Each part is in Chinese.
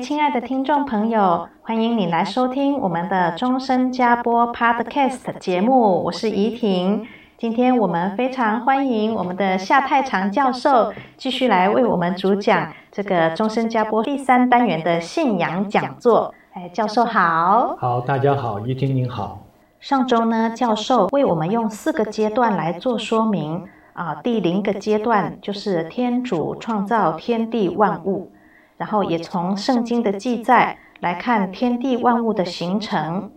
亲爱的听众朋友，欢迎你来收听我们的终身加播 Podcast 节目，我是怡婷。今天我们非常欢迎我们的夏太长教授继续来为我们主讲这个终身加播第三单元的信仰讲座。哎，教授好。好，大家好，怡婷您好。上周呢，教授为我们用四个阶段来做说明啊，第零个阶段就是天主创造天地万物。然后也从圣经的记载来看天地万物的形成。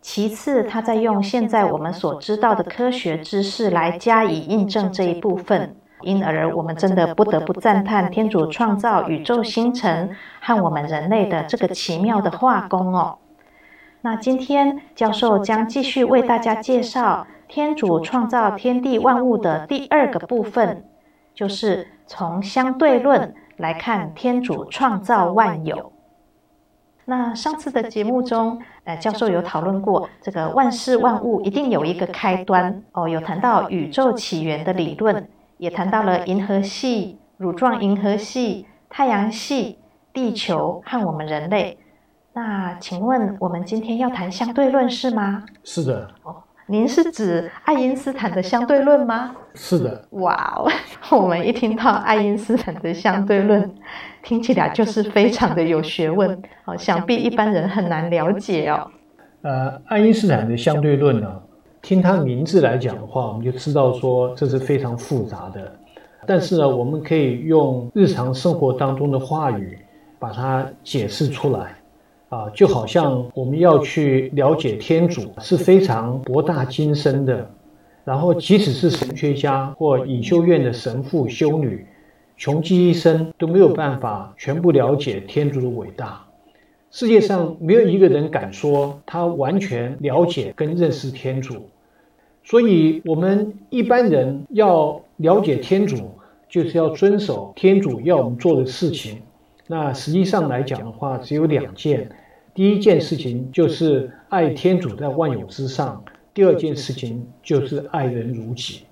其次，他在用现在我们所知道的科学知识来加以印证这一部分。因而，我们真的不得不赞叹天主创造宇宙星辰和我们人类的这个奇妙的画工哦。那今天教授将继续为大家介绍天主创造天地万物的第二个部分，就是从相对论。来看天主创造万有。那上次的节目中，呃，教授有讨论过这个万事万物一定有一个开端哦，有谈到宇宙起源的理论，也谈到了银河系、乳状银河系、太阳系、地球和我们人类。那请问，我们今天要谈相对论是吗？是的。哦。您是指爱因斯坦的相对论吗？是的。哇哦，我们一听到爱因斯坦的相对论，听起来就是非常的有学问哦，想必一般人很难了解哦。呃，爱因斯坦的相对论呢，听他名字来讲的话，我们就知道说这是非常复杂的。但是呢，我们可以用日常生活当中的话语把它解释出来。啊，就好像我们要去了解天主是非常博大精深的，然后即使是神学家或隐修院的神父修女，穷极一生都没有办法全部了解天主的伟大。世界上没有一个人敢说他完全了解跟认识天主，所以我们一般人要了解天主，就是要遵守天主要我们做的事情。那实际上来讲的话，只有两件。第一件事情就是爱天主在万有之上，第二件事情就是爱人如己。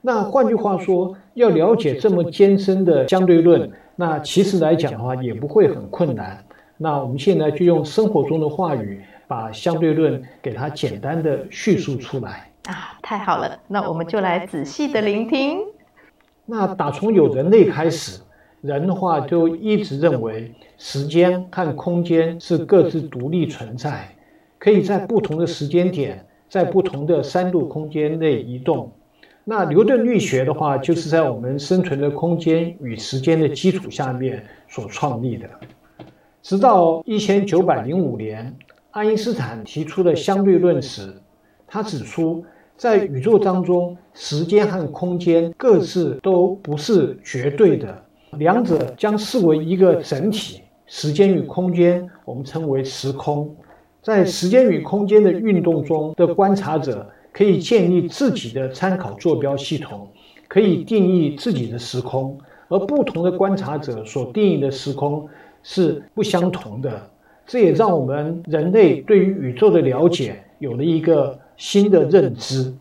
那换句话说，要了解这么艰深的相对论，那其实来讲的话也不会很困难。那我们现在就用生活中的话语，把相对论给它简单的叙述出来。啊，太好了，那我们就来仔细的聆听。那打从有人类开始。人的话就一直认为时间和空间是各自独立存在，可以在不同的时间点，在不同的三度空间内移动。那牛顿力学的话，就是在我们生存的空间与时间的基础下面所创立的。直到一千九百零五年，爱因斯坦提出了相对论时，他指出，在宇宙当中，时间和空间各自都不是绝对的。两者将视为一个整体，时间与空间我们称为时空。在时间与空间的运动中的观察者可以建立自己的参考坐标系统，可以定义自己的时空，而不同的观察者所定义的时空是不相同的。这也让我们人类对于宇宙的了解有了一个新的认知。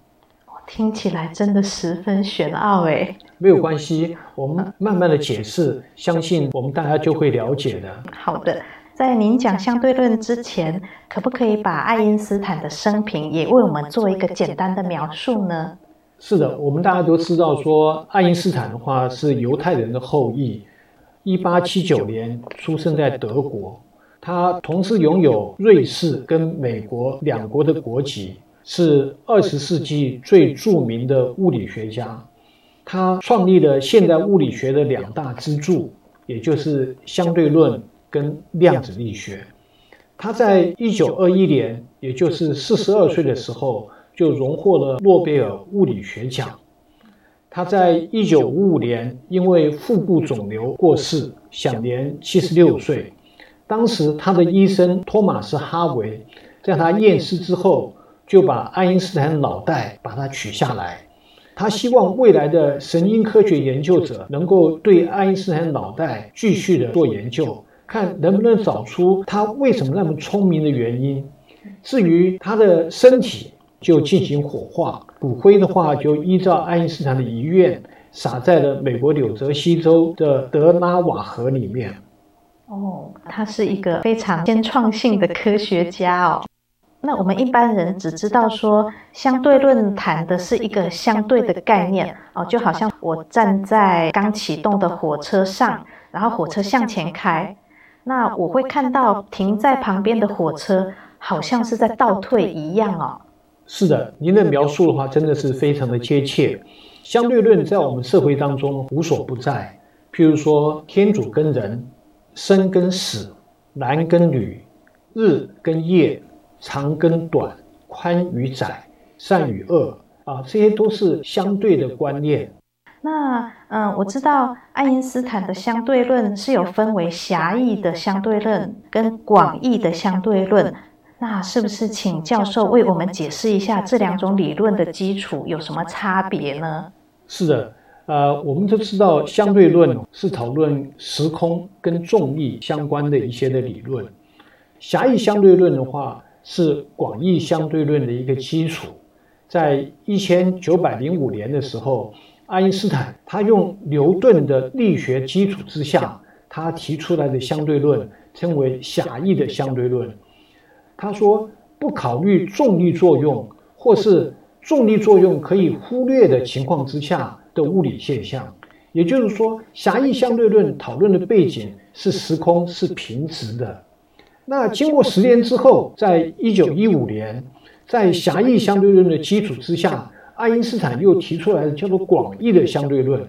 听起来真的十分玄奥诶。没有关系，我们慢慢的解释，相信我们大家就会了解的。好的，在您讲相对论之前，可不可以把爱因斯坦的生平也为我们做一个简单的描述呢？是的，我们大家都知道说，爱因斯坦的话是犹太人的后裔，一八七九年出生在德国，他同时拥有瑞士跟美国两国的国籍。是二十世纪最著名的物理学家，他创立了现代物理学的两大支柱，也就是相对论跟量子力学。他在一九二一年，也就是四十二岁的时候，就荣获了诺贝尔物理学奖。他在一九五五年因为腹部肿瘤过世，享年七十六岁。当时他的医生托马斯·哈维在他验尸之后，就把爱因斯坦脑袋把它取下来。他希望未来的神经科学研究者能够对爱因斯坦脑袋继续的做研究。看能不能找出他为什么那么聪明的原因。至于他的身体，就进行火化，骨灰的话就依照爱因斯坦的遗愿，撒在了美国纽泽西州的德拉瓦河里面。哦，他是一个非常先创性的科学家哦。那我们一般人只知道说，相对论谈的是一个相对的概念哦，就好像我站在刚启动的火车上，然后火车向前开。那我会看到停在旁边的火车，好像是在倒退一样哦。是的，您的描述的话，真的是非常的贴切。相对论在我们社会当中无所不在，譬如说天主跟人、生跟死、男跟女、日跟夜、长跟短、宽与窄、善与恶啊，这些都是相对的观念。那嗯，我知道爱因斯坦的相对论是有分为狭义的相对论跟广义的相对论。那是不是请教授为我们解释一下这两种理论的基础有什么差别呢？是的，呃，我们都知道相对论是讨论时空跟重力相关的一些的理论。狭义相对论的话是广义相对论的一个基础，在一千九百零五年的时候。爱因斯坦他用牛顿的力学基础之下，他提出来的相对论称为狭义的相对论。他说，不考虑重力作用或是重力作用可以忽略的情况之下的物理现象，也就是说，狭义相对论讨论的背景是时空是平直的。那经过十年之后，在一九一五年，在狭义相对论的基础之下。爱因斯坦又提出来的叫做广义的相对论。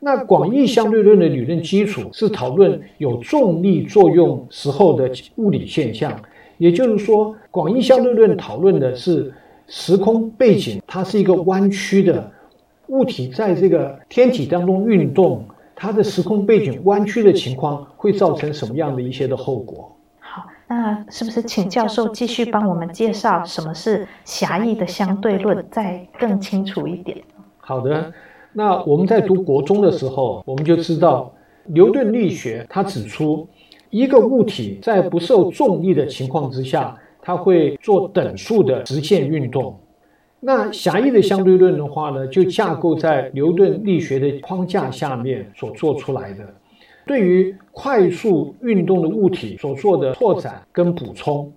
那广义相对论的理论基础是讨论有重力作用时候的物理现象，也就是说，广义相对论讨论的是时空背景，它是一个弯曲的物体在这个天体当中运动，它的时空背景弯曲的情况会造成什么样的一些的后果？那是不是请教授继续帮我们介绍什么是狭义的相对论，再更清楚一点？好的，那我们在读国中的时候，我们就知道牛顿力学，它指出一个物体在不受重力的情况之下，它会做等速的直线运动。那狭义的相对论的话呢，就架构在牛顿力学的框架下面所做出来的。对于快速运动的物体所做的拓展跟补充，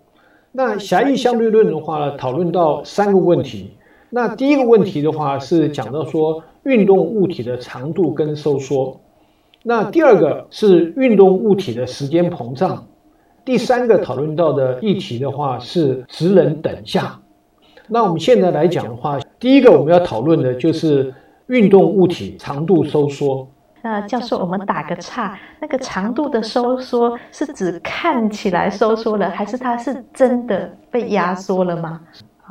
那狭义相对论的话呢，讨论到三个问题。那第一个问题的话是讲到说运动物体的长度跟收缩，那第二个是运动物体的时间膨胀，第三个讨论到的议题的话是质能等价。那我们现在来讲的话，第一个我们要讨论的就是运动物体长度收缩。那教授，我们打个岔，那个长度的收缩是指看起来收缩了，还是它是真的被压缩了吗？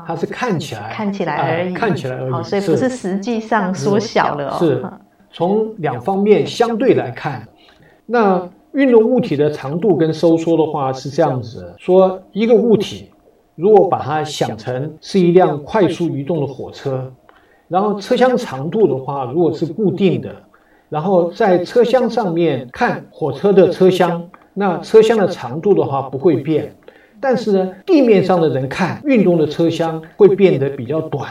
它是看起来，看起来而已，看起来而已，所以不是实际上缩小了哦。是从两方面相对来看，那运动物体的长度跟收缩的话是这样子：说一个物体，如果把它想成是一辆快速移动的火车，然后车厢长度的话，如果是固定的。然后在车厢上面看火车的车厢，那车厢的长度的话不会变，但是呢，地面上的人看运动的车厢会变得比较短。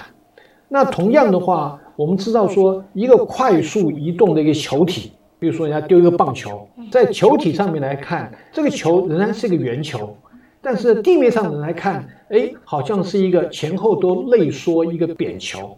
那同样的话，我们知道说一个快速移动的一个球体，比如说人家丢一个棒球，在球体上面来看，这个球仍然是一个圆球，但是地面上的人来看，哎，好像是一个前后都内缩一个扁球。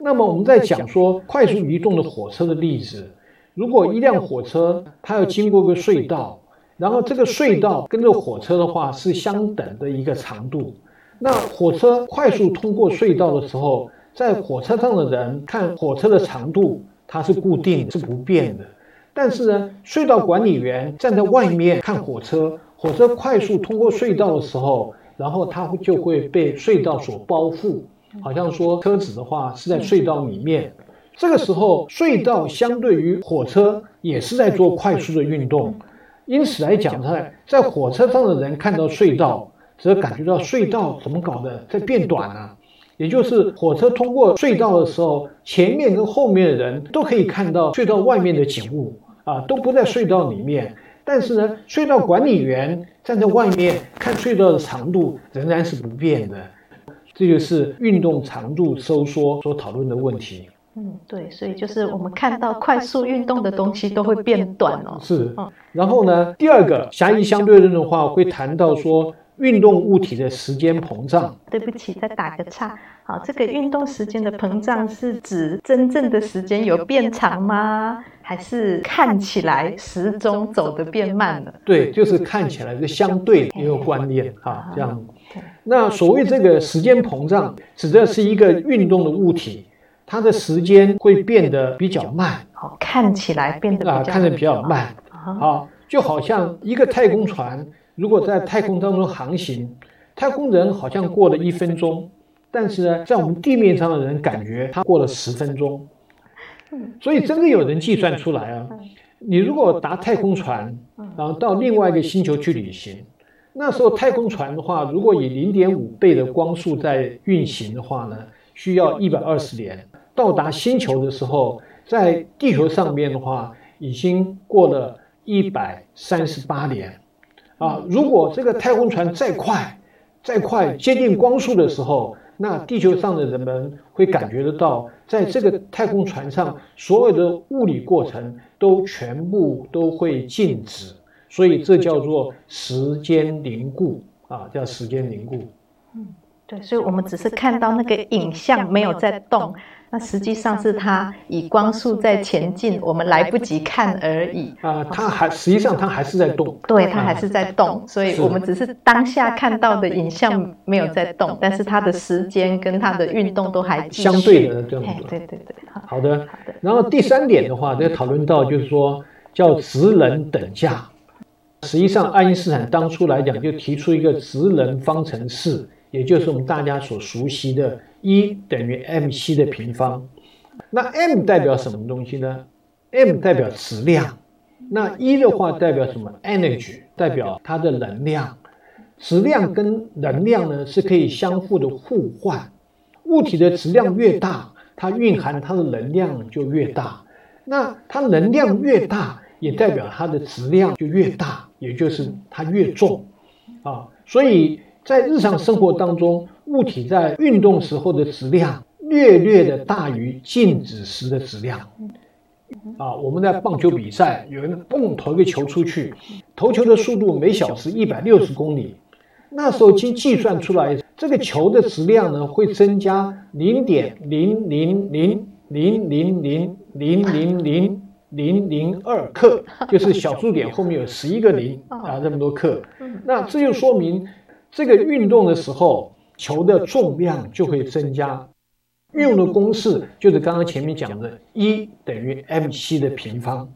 那么我们在讲说快速移动的火车的例子，如果一辆火车它要经过个隧道，然后这个隧道跟这火车的话是相等的一个长度，那火车快速通过隧道的时候，在火车上的人看火车的长度，它是固定，是不变的。但是呢，隧道管理员站在外面看火车，火车快速通过隧道的时候，然后它就会被隧道所包覆，好像说车子的话是在隧道里面。这个时候，隧道相对于火车也是在做快速的运动，因此来讲，在在火车上的人看到隧道，则感觉到隧道怎么搞的在变短啊？也就是火车通过隧道的时候，前面跟后面的人都可以看到隧道外面的景物啊，都不在隧道里面。但是呢，隧道管理员站在外面看隧道的长度仍然是不变的，这就是运动长度收缩所讨论的问题。嗯，对，所以就是我们看到快速运动的东西都会变短哦。是，然后呢，第二个狭义相对论的话会谈到说运动物体的时间膨胀。对不起，再打个岔。好，这个运动时间的膨胀是指真正的时间有变长吗？还是看起来时钟走得变慢了？对，就是看起来是相对一个观念啊，这样。那所谓这个时间膨胀，指的是一个运动的物体。它的时间会变得比较慢，好，看起来变得啊，看着比较慢，啊，就好像一个太空船如果在太空当中航行，太空人好像过了一分钟，但是呢，在我们地面上的人感觉他过了十分钟，所以真的有人计算出来啊，你如果搭太空船，然后到另外一个星球去旅行，那时候太空船的话，如果以零点五倍的光速在运行的话呢，需要一百二十年。到达星球的时候，在地球上面的话，已经过了一百三十八年，啊，如果这个太空船再快，再快接近光速的时候，那地球上的人们会感觉得到，在这个太空船上所有的物理过程都全部都会静止，所以这叫做时间凝固啊，叫时间凝固。嗯，对，所以我们只是看到那个影像没有在动。那实际上是它以光速在前进，我们来不及看而已。啊，它还实际上它还是在动。对，它还是在动，所以我们只是当下看到的影像没有在动，但是它的时间跟它的运动都还相对的这样子。对对对，好的。然后第三点的话，在讨论到就是说叫职能等价。实际上，爱因斯坦当初来讲就提出一个职能方程式，也就是我们大家所熟悉的。一等于 mc 的平方，那 m 代表什么东西呢？m 代表质量，那一的话代表什么？energy 代表它的能量。质量跟能量呢是可以相互的互换。物体的质量越大，它蕴含它的能量就越大。那它能量越大，也代表它的质量就越大，也就是它越重啊。所以在日常生活当中。物体在运动时候的质量略略的大于静止时的质量。啊，我们在棒球比赛，有人蹦投一个球出去，投球的速度每小时一百六十公里。那时候经计算出来，这个球的质量呢会增加零点零零零零零零零零零零零二克，就是小数点后面有十一个零啊，这么多克。那这就说明这个运动的时候。球的重量就会增加，运用的公式就是刚刚前面讲的一等于 mc 的平方。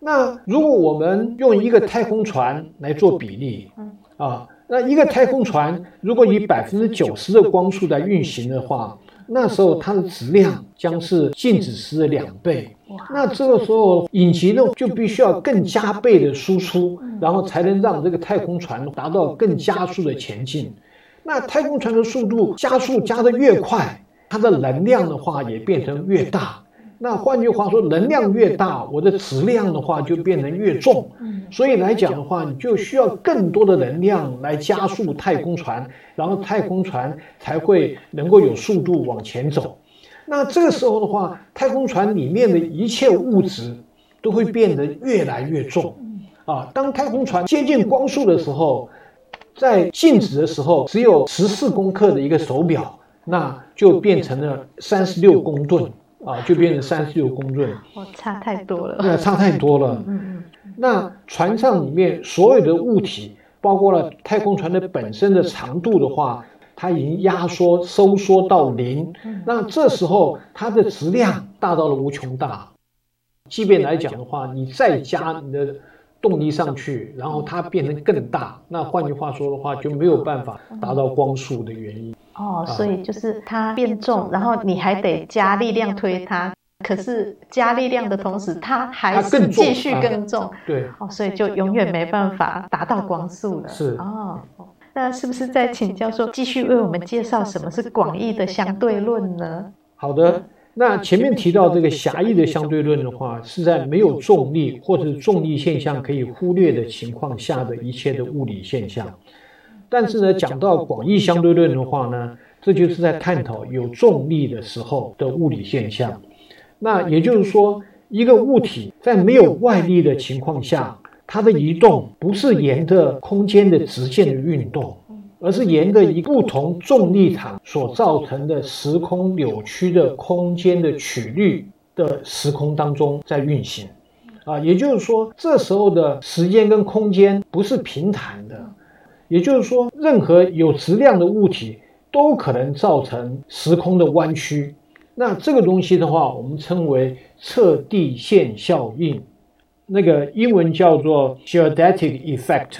那如果我们用一个太空船来做比例，啊，那一个太空船如果以百分之九十的光速在运行的话，那时候它的质量将是静止时的两倍。那这个时候引擎呢就必须要更加倍的输出，然后才能让这个太空船达到更加速的前进。那太空船的速度加速加得越快，它的能量的话也变成越大。那换句话说，能量越大，我的质量的话就变得越重。所以来讲的话，你就需要更多的能量来加速太空船，然后太空船才会能够有速度往前走。那这个时候的话，太空船里面的一切物质都会变得越来越重。啊，当太空船接近光速的时候。在静止的时候，只有十四公克的一个手表，那就变成了三十六公吨啊，就变成三十六公吨。哦，差太多了。对，差太多了。嗯嗯。那船上里面所有的物体，包括了太空船的本身的长度的话，它已经压缩收缩到零，那这时候它的质量大到了无穷大。即便来讲的话，你再加你的动力上去，然后它变成更大，那换句话说的话，就没有办法达到光速的原因。哦，所以就是它变重，然后你还得加力量推它。可是加力量的同时，它还是继续更重。啊、对，哦，所以就永远没办法达到光速了。是哦，那是不是在请教授继续为我们介绍什么是广义的相对论呢？好的，那前面提到这个狭义的相对论的话，是在没有重力或者重力现象可以忽略的情况下的一切的物理现象。但是呢，讲到广义相对论的话呢，这就是在探讨有重力的时候的物理现象。那也就是说，一个物体在没有外力的情况下，它的移动不是沿着空间的直线的运动，而是沿着一不同重力场所造成的时空扭曲的空间的曲率的时空当中在运行。啊，也就是说，这时候的时间跟空间不是平坦的，也就是说，任何有质量的物体都可能造成时空的弯曲。那这个东西的话，我们称为测地线效应，那个英文叫做 geodetic effect，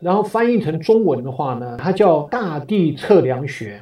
然后翻译成中文的话呢，它叫大地测量学，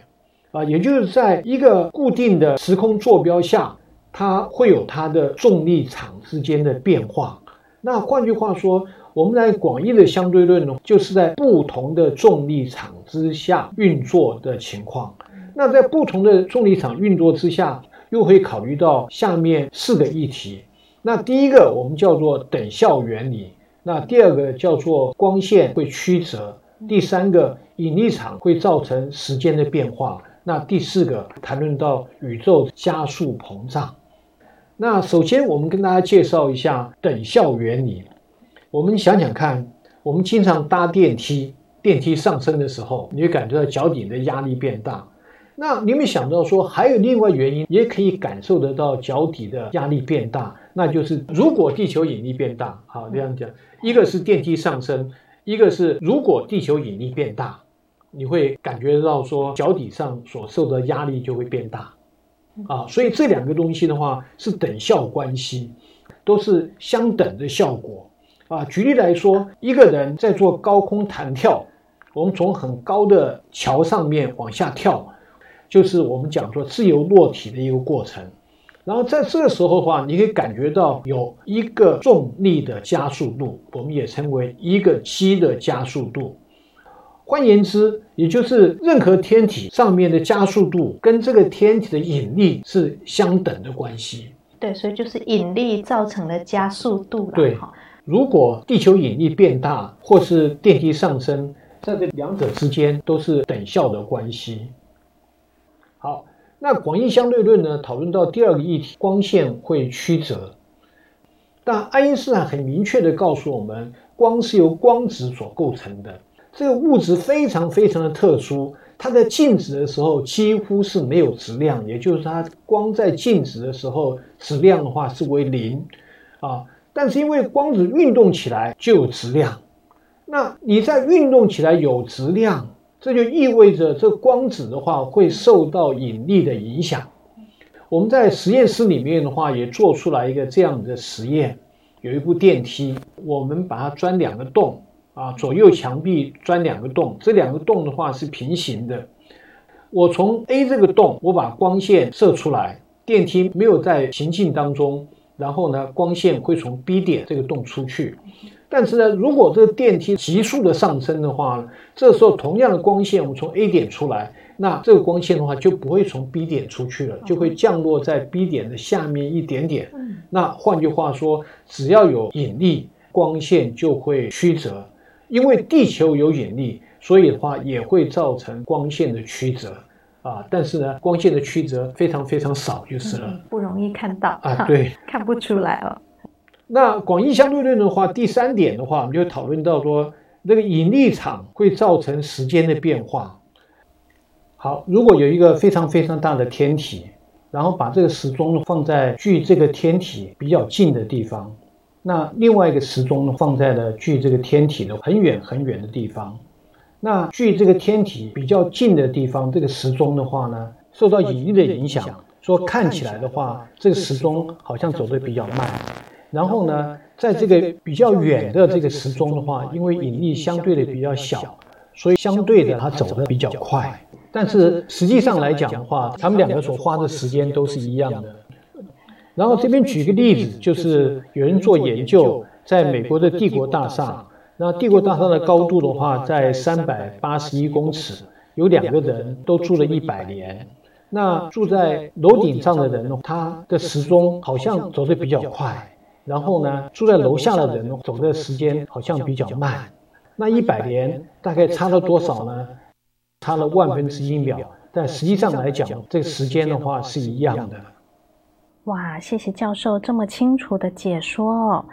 啊，也就是在一个固定的时空坐标下，它会有它的重力场之间的变化。那换句话说，我们在广义的相对论呢，就是在不同的重力场之下运作的情况。那在不同的重力场运作之下，又会考虑到下面四个议题。那第一个我们叫做等效原理，那第二个叫做光线会曲折，第三个引力场会造成时间的变化，那第四个谈论到宇宙加速膨胀。那首先我们跟大家介绍一下等效原理。我们想想看，我们经常搭电梯，电梯上升的时候，你会感觉到脚底的压力变大。那你有没有想到说，还有另外原因，也可以感受得到脚底的压力变大？那就是如果地球引力变大，好，这样讲，一个是电梯上升，一个是如果地球引力变大，你会感觉到说脚底上所受的压力就会变大，啊，所以这两个东西的话是等效关系，都是相等的效果，啊，举例来说，一个人在做高空弹跳，我们从很高的桥上面往下跳。就是我们讲说自由落体的一个过程，然后在这个时候的话，你可以感觉到有一个重力的加速度，我们也称为一个 g 的加速度。换言之，也就是任何天体上面的加速度跟这个天体的引力是相等的关系。对，所以就是引力造成了加速度了。对，如果地球引力变大，或是电梯上升，在这两者之间都是等效的关系。好，那广义相对论呢？讨论到第二个议题，光线会曲折。但爱因斯坦很明确地告诉我们，光是由光子所构成的。这个物质非常非常的特殊，它在静止的时候几乎是没有质量，也就是它光在静止的时候质量的话是为零啊。但是因为光子运动起来就有质量，那你在运动起来有质量。这就意味着，这光子的话会受到引力的影响。我们在实验室里面的话，也做出来一个这样的实验。有一部电梯，我们把它钻两个洞啊，左右墙壁钻两个洞，这两个洞的话是平行的。我从 A 这个洞，我把光线射出来，电梯没有在行进当中，然后呢，光线会从 B 点这个洞出去。但是呢，如果这个电梯急速的上升的话呢，这时候同样的光线我们从 A 点出来，那这个光线的话就不会从 B 点出去了，就会降落在 B 点的下面一点点。那换句话说，只要有引力，光线就会曲折。因为地球有引力，所以的话也会造成光线的曲折啊。但是呢，光线的曲折非常非常少就是了，不容易看到啊，对，看不出来了。那广义相对论的话，第三点的话，我们就讨论到说，那个引力场会造成时间的变化。好，如果有一个非常非常大的天体，然后把这个时钟放在距这个天体比较近的地方，那另外一个时钟呢放在了距这个天体的很远很远的地方。那距这个天体比较近的地方，这个时钟的话呢，受到引力的影响，说看起来的话，这个时钟好像走得比较慢。然后呢，在这个比较远的这个时钟的话，因为引力相对的比较小，所以相对的它走得比较快。但是实际上来讲的话，他们两个所花的时间都是一样的。然后这边举个例子，就是有人做研究，在美国的帝国大厦，那帝国大厦的高度的话在三百八十一公尺，有两个人都住了一百年。那住在楼顶上的人，他的时钟好像走得比较快。然后呢，住在楼下的人走的时间好像比较慢。那一百年大概差了多少呢？差了万分之一秒。但实际上来讲，这个时间的话是一样的。哇，谢谢教授这么清楚的解说哦，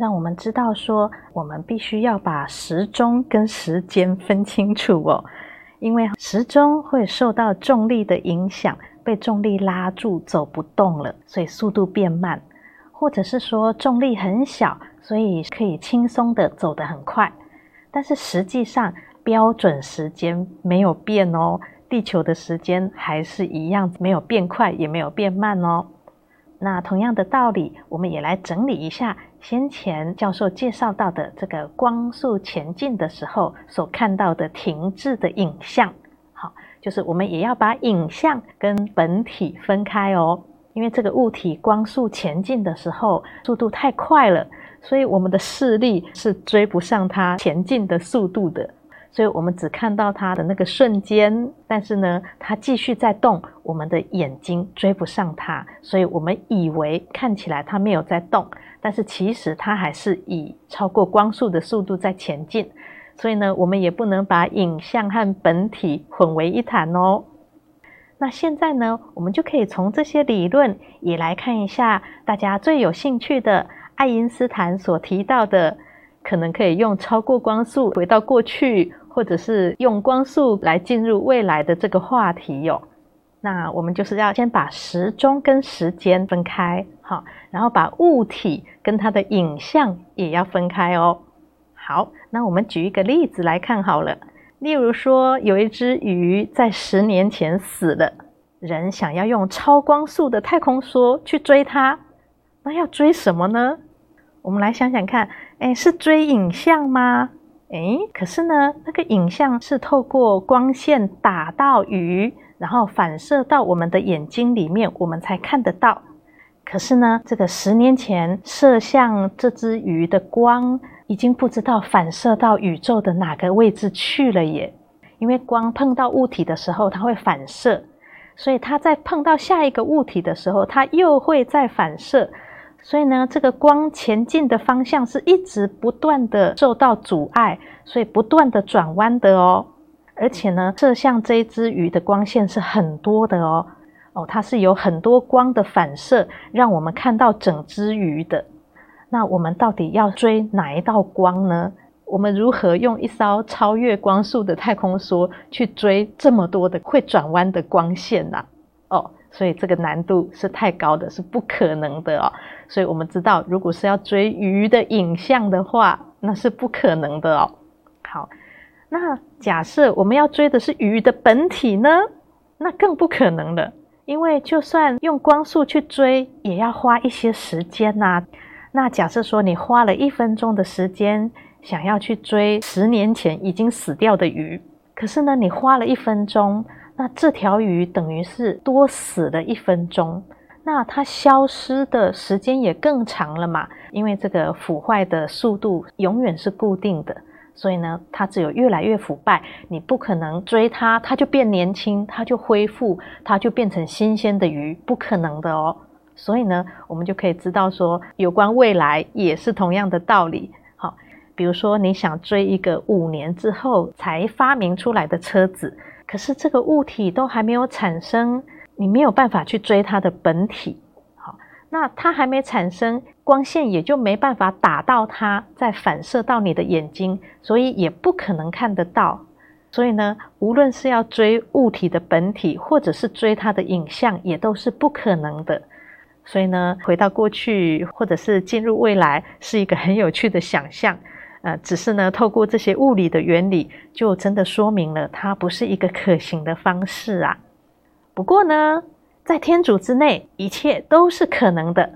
让我们知道说，我们必须要把时钟跟时间分清楚哦，因为时钟会受到重力的影响，被重力拉住走不动了，所以速度变慢。或者是说重力很小，所以可以轻松的走得很快，但是实际上标准时间没有变哦，地球的时间还是一样，没有变快，也没有变慢哦。那同样的道理，我们也来整理一下先前教授介绍到的这个光速前进的时候所看到的停滞的影像。好，就是我们也要把影像跟本体分开哦。因为这个物体光速前进的时候，速度太快了，所以我们的视力是追不上它前进的速度的，所以我们只看到它的那个瞬间，但是呢，它继续在动，我们的眼睛追不上它，所以我们以为看起来它没有在动，但是其实它还是以超过光速的速度在前进，所以呢，我们也不能把影像和本体混为一谈哦。那现在呢，我们就可以从这些理论也来看一下大家最有兴趣的爱因斯坦所提到的，可能可以用超过光速回到过去，或者是用光速来进入未来的这个话题哟。那我们就是要先把时钟跟时间分开，好，然后把物体跟它的影像也要分开哦。好，那我们举一个例子来看好了。例如说，有一只鱼在十年前死了，人想要用超光速的太空梭去追它，那要追什么呢？我们来想想看，诶，是追影像吗？诶，可是呢，那个影像是透过光线打到鱼，然后反射到我们的眼睛里面，我们才看得到。可是呢，这个十年前射向这只鱼的光，已经不知道反射到宇宙的哪个位置去了耶，因为光碰到物体的时候，它会反射，所以它在碰到下一个物体的时候，它又会再反射，所以呢，这个光前进的方向是一直不断的受到阻碍，所以不断的转弯的哦，而且呢，射向这一只鱼的光线是很多的哦，哦，它是有很多光的反射，让我们看到整只鱼的。那我们到底要追哪一道光呢？我们如何用一艘超越光速的太空梭去追这么多的会转弯的光线呢？哦，所以这个难度是太高的，是不可能的哦。所以我们知道，如果是要追鱼的影像的话，那是不可能的哦。好，那假设我们要追的是鱼的本体呢？那更不可能了，因为就算用光速去追，也要花一些时间呐。那假设说你花了一分钟的时间，想要去追十年前已经死掉的鱼，可是呢，你花了一分钟，那这条鱼等于是多死了一分钟，那它消失的时间也更长了嘛？因为这个腐坏的速度永远是固定的，所以呢，它只有越来越腐败，你不可能追它，它就变年轻，它就恢复，它就变成新鲜的鱼，不可能的哦。所以呢，我们就可以知道说，有关未来也是同样的道理。好，比如说你想追一个五年之后才发明出来的车子，可是这个物体都还没有产生，你没有办法去追它的本体。好，那它还没产生，光线也就没办法打到它，再反射到你的眼睛，所以也不可能看得到。所以呢，无论是要追物体的本体，或者是追它的影像，也都是不可能的。所以呢，回到过去或者是进入未来，是一个很有趣的想象。呃，只是呢，透过这些物理的原理，就真的说明了它不是一个可行的方式啊。不过呢，在天主之内，一切都是可能的。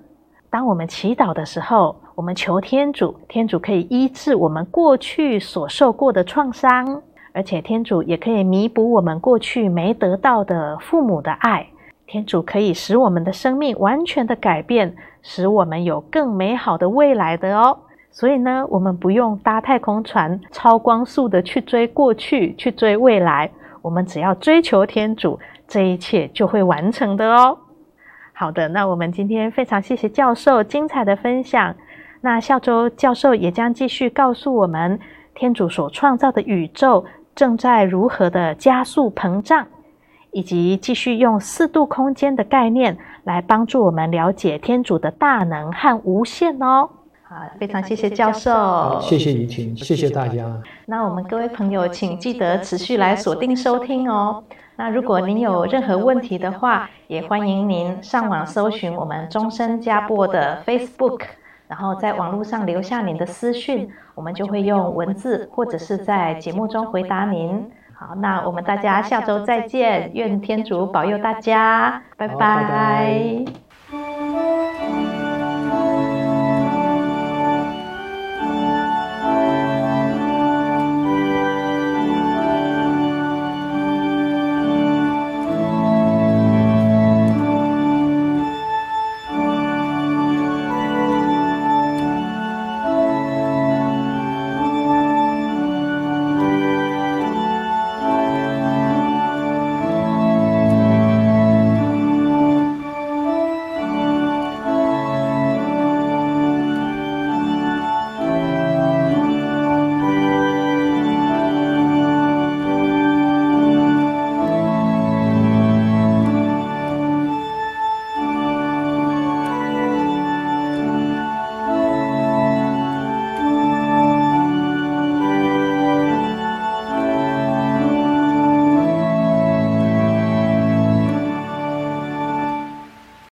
当我们祈祷的时候，我们求天主，天主可以医治我们过去所受过的创伤，而且天主也可以弥补我们过去没得到的父母的爱。天主可以使我们的生命完全的改变，使我们有更美好的未来的哦。所以呢，我们不用搭太空船，超光速的去追过去，去追未来。我们只要追求天主，这一切就会完成的哦。好的，那我们今天非常谢谢教授精彩的分享。那下周教授也将继续告诉我们，天主所创造的宇宙正在如何的加速膨胀，以及继续用四度空间的概念来帮助我们了解天主的大能和无限哦。好，非常谢谢教授，谢谢怡婷，谢谢大家。那我们各位朋友，请记得持续来锁定收听哦。那如果您有任何问题的话，也欢迎您上网搜寻我们终身加播的 Facebook，然后在网络上留下您的私讯，我们就会用文字或者是在节目中回答您。好，那我们大家下周再见，愿天主保佑大家，拜拜。拜拜。